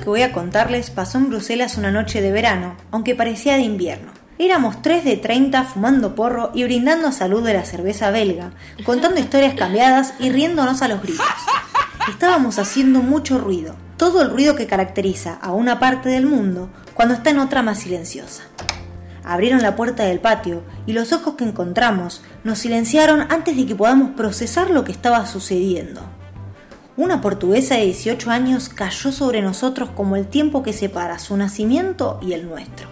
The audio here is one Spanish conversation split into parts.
que voy a contarles pasó en Bruselas una noche de verano, aunque parecía de invierno. Éramos tres de 30 fumando porro y brindando salud de la cerveza belga, contando historias cambiadas y riéndonos a los gritos. Estábamos haciendo mucho ruido, todo el ruido que caracteriza a una parte del mundo cuando está en otra más silenciosa. Abrieron la puerta del patio y los ojos que encontramos nos silenciaron antes de que podamos procesar lo que estaba sucediendo. Una portuguesa de 18 años cayó sobre nosotros como el tiempo que separa su nacimiento y el nuestro.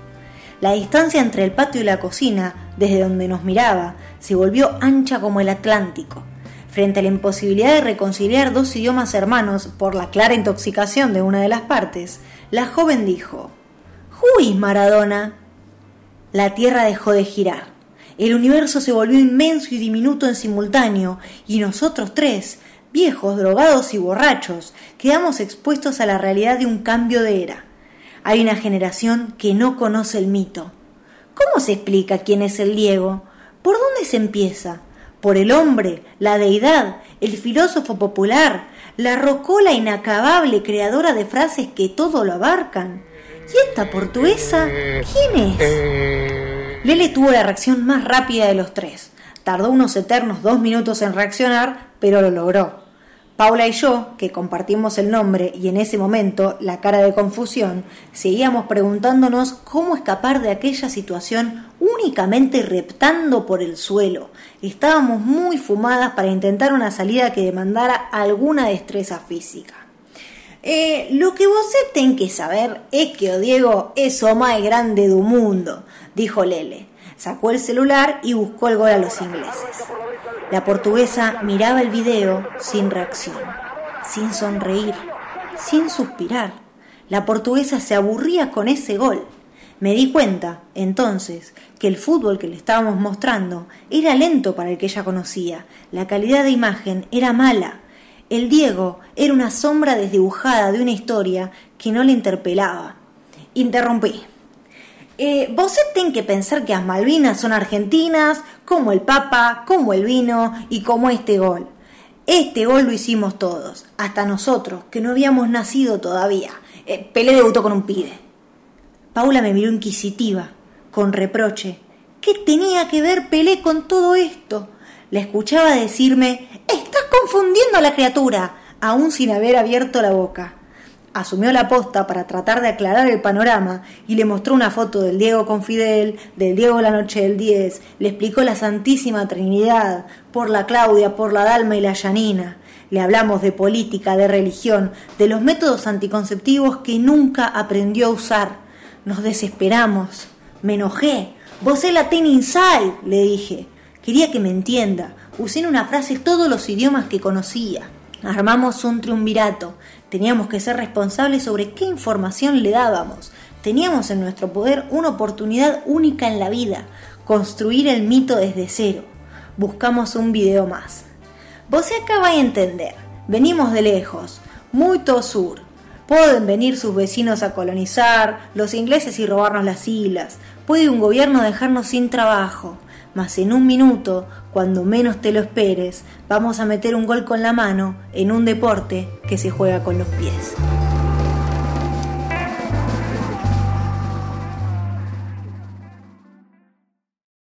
La distancia entre el patio y la cocina, desde donde nos miraba, se volvió ancha como el Atlántico. Frente a la imposibilidad de reconciliar dos idiomas hermanos por la clara intoxicación de una de las partes, la joven dijo, ¡Juis, Maradona! La Tierra dejó de girar. El universo se volvió inmenso y diminuto en simultáneo, y nosotros tres, viejos, drogados y borrachos, quedamos expuestos a la realidad de un cambio de era. Hay una generación que no conoce el mito. ¿Cómo se explica quién es el Diego? ¿Por dónde se empieza? ¿Por el hombre, la deidad, el filósofo popular, la rocola inacabable creadora de frases que todo lo abarcan? ¿Y esta portuguesa? ¿Quién es? Lele tuvo la reacción más rápida de los tres. Tardó unos eternos dos minutos en reaccionar, pero lo logró. Paula y yo, que compartimos el nombre y en ese momento la cara de confusión, seguíamos preguntándonos cómo escapar de aquella situación únicamente reptando por el suelo. Estábamos muy fumadas para intentar una salida que demandara alguna destreza física. Eh, lo que vos ten que saber es que o Diego es o más grande del mundo, dijo Lele. Sacó el celular y buscó el gol a los ingleses. La portuguesa miraba el video sin reacción, sin sonreír, sin suspirar. La portuguesa se aburría con ese gol. Me di cuenta, entonces, que el fútbol que le estábamos mostrando era lento para el que ella conocía. La calidad de imagen era mala. El Diego era una sombra desdibujada de una historia que no le interpelaba. Interrumpí. Eh, vos tenés que pensar que las Malvinas son argentinas, como el Papa, como el vino y como este gol. Este gol lo hicimos todos, hasta nosotros, que no habíamos nacido todavía. Eh, Pelé debutó con un pibe. Paula me miró inquisitiva, con reproche. ¿Qué tenía que ver Pelé con todo esto? La escuchaba decirme, estás confundiendo a la criatura, aún sin haber abierto la boca asumió la posta para tratar de aclarar el panorama y le mostró una foto del Diego con Fidel, del Diego la noche del 10, le explicó la Santísima Trinidad, por la Claudia, por la Dalma y la Yanina. Le hablamos de política, de religión, de los métodos anticonceptivos que nunca aprendió a usar. Nos desesperamos. Me enojé. Vos la ten inside, le dije. Quería que me entienda. Usé en una frase todos los idiomas que conocía. Armamos un triunvirato. Teníamos que ser responsables sobre qué información le dábamos. Teníamos en nuestro poder una oportunidad única en la vida, construir el mito desde cero. Buscamos un video más. Vos acá a entender. Venimos de lejos, muy sur. Pueden venir sus vecinos a colonizar, los ingleses y robarnos las islas. Puede un gobierno dejarnos sin trabajo mas en un minuto, cuando menos te lo esperes, vamos a meter un gol con la mano en un deporte que se juega con los pies.